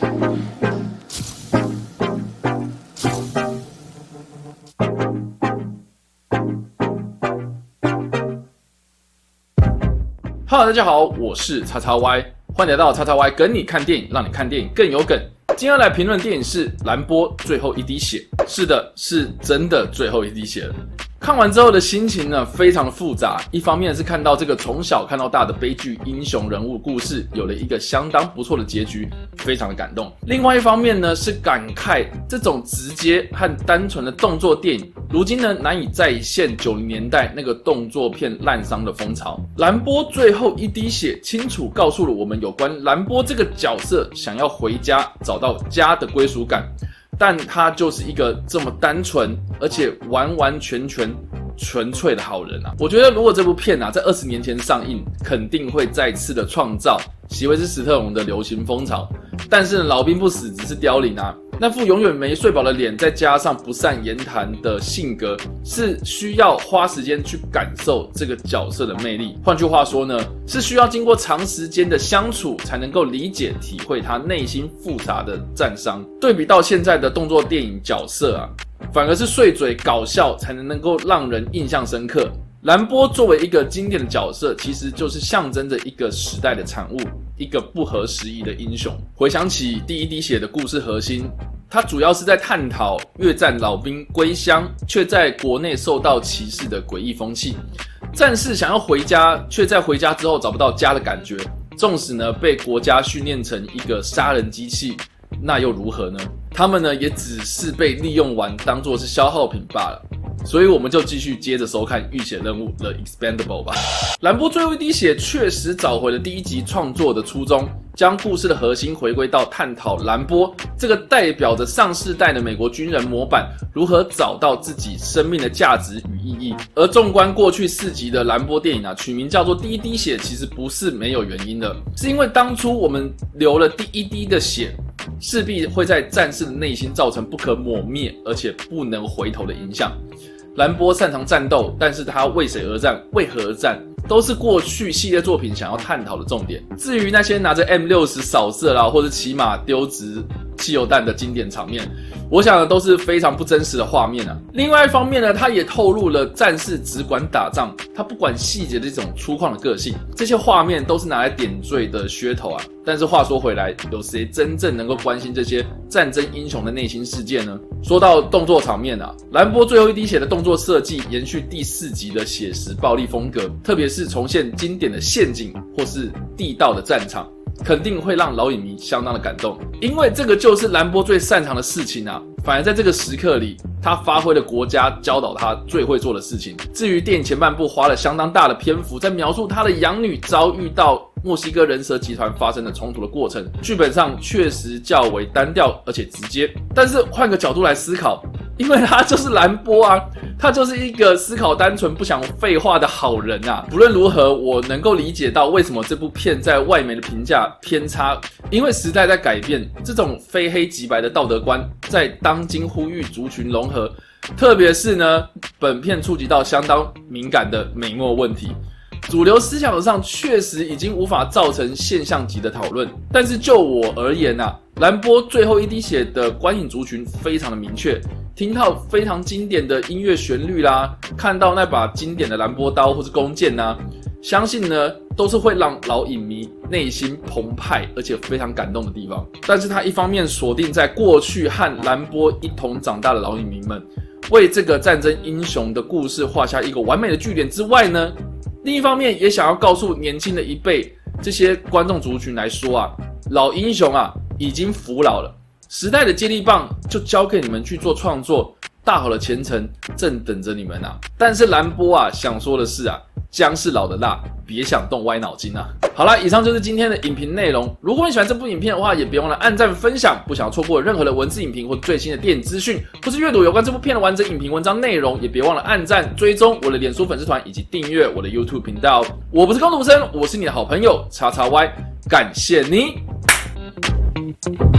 Hello，大家好，我是叉叉 Y，欢迎来到叉叉 Y 跟你看电影，让你看电影更有梗。今天来评论电影是《蓝波最后一滴血》，是的，是真的最后一滴血了。看完之后的心情呢，非常的复杂。一方面是看到这个从小看到大的悲剧英雄人物故事有了一个相当不错的结局，非常的感动。另外一方面呢，是感慨这种直接和单纯的动作电影，如今呢难以再现九零年代那个动作片烂伤的风潮。蓝波最后一滴血，清楚告诉了我们有关蓝波这个角色想要回家找到家的归属感。但他就是一个这么单纯，而且完完全全纯粹的好人啊！我觉得如果这部片啊在二十年前上映，肯定会再次的创造席维斯·史特龙的流行风潮。但是老兵不死，只是凋零啊！那副永远没睡饱的脸，再加上不善言谈的性格，是需要花时间去感受这个角色的魅力。换句话说呢，是需要经过长时间的相处，才能够理解、体会他内心复杂的战伤。对比到现在的动作电影角色啊，反而是碎嘴搞笑才能能够让人印象深刻。兰波作为一个经典的角色，其实就是象征着一个时代的产物。一个不合时宜的英雄。回想起第一滴血的故事核心，它主要是在探讨越战老兵归乡却在国内受到歧视的诡异风气。战士想要回家，却在回家之后找不到家的感觉。纵使呢被国家训练成一个杀人机器，那又如何呢？他们呢也只是被利用完，当做是消耗品罢了。所以我们就继续接着收看《浴血任务》The Expendable 吧。兰波最后一滴血确实找回了第一集创作的初衷，将故事的核心回归到探讨兰波这个代表着上世代的美国军人模板如何找到自己生命的价值与意义。而纵观过去四集的兰波电影啊，取名叫做《第一滴血》，其实不是没有原因的，是因为当初我们流了第一滴的血，势必会在战士的内心造成不可磨灭而且不能回头的影响。兰波擅长战斗，但是他为谁而战？为何而战？都是过去系列作品想要探讨的重点。至于那些拿着 M 六十扫射啦，或者骑马丢掷汽油弹的经典场面。我想呢都是非常不真实的画面啊。另外一方面呢，他也透露了战士只管打仗，他不管细节的这种粗犷的个性。这些画面都是拿来点缀的噱头啊。但是话说回来，有谁真正能够关心这些战争英雄的内心世界呢？说到动作场面啊，兰波最后一滴血的动作设计延续第四集的写实暴力风格，特别是重现经典的陷阱或是地道的战场。肯定会让老影迷相当的感动，因为这个就是兰波最擅长的事情啊。反而在这个时刻里，他发挥了国家教导他最会做的事情。至于电影前半部花了相当大的篇幅在描述他的养女遭遇到墨西哥人蛇集团发生的冲突的过程，剧本上确实较为单调而且直接。但是换个角度来思考。因为他就是兰波啊，他就是一个思考单纯、不想废话的好人啊。不论如何，我能够理解到为什么这部片在外媒的评价偏差。因为时代在改变，这种非黑即白的道德观在当今呼吁族群融合，特别是呢，本片触及到相当敏感的美墨问题，主流思想上确实已经无法造成现象级的讨论。但是就我而言呐，兰波最后一滴血的观影族群非常的明确。听到非常经典的音乐旋律啦，看到那把经典的兰波刀或是弓箭呐，相信呢都是会让老影迷内心澎湃而且非常感动的地方。但是他一方面锁定在过去和兰波一同长大的老影迷们，为这个战争英雄的故事画下一个完美的句点之外呢，另一方面也想要告诉年轻的一辈这些观众族群来说啊，老英雄啊已经服老了。时代的接力棒就交给你们去做创作，大好的前程正等着你们啊！但是兰波啊，想说的是啊，姜是老的辣，别想动歪脑筋啊！好了，以上就是今天的影评内容。如果你喜欢这部影片的话，也别忘了按赞分享。不想要错过任何的文字影评或最新的电影资讯，或是阅读有关这部片的完整影评文章内容，也别忘了按赞、追踪我的脸书粉丝团以及订阅我的 YouTube 频道。我不是高徒生，我是你的好朋友叉叉 Y，感谢你。thank you.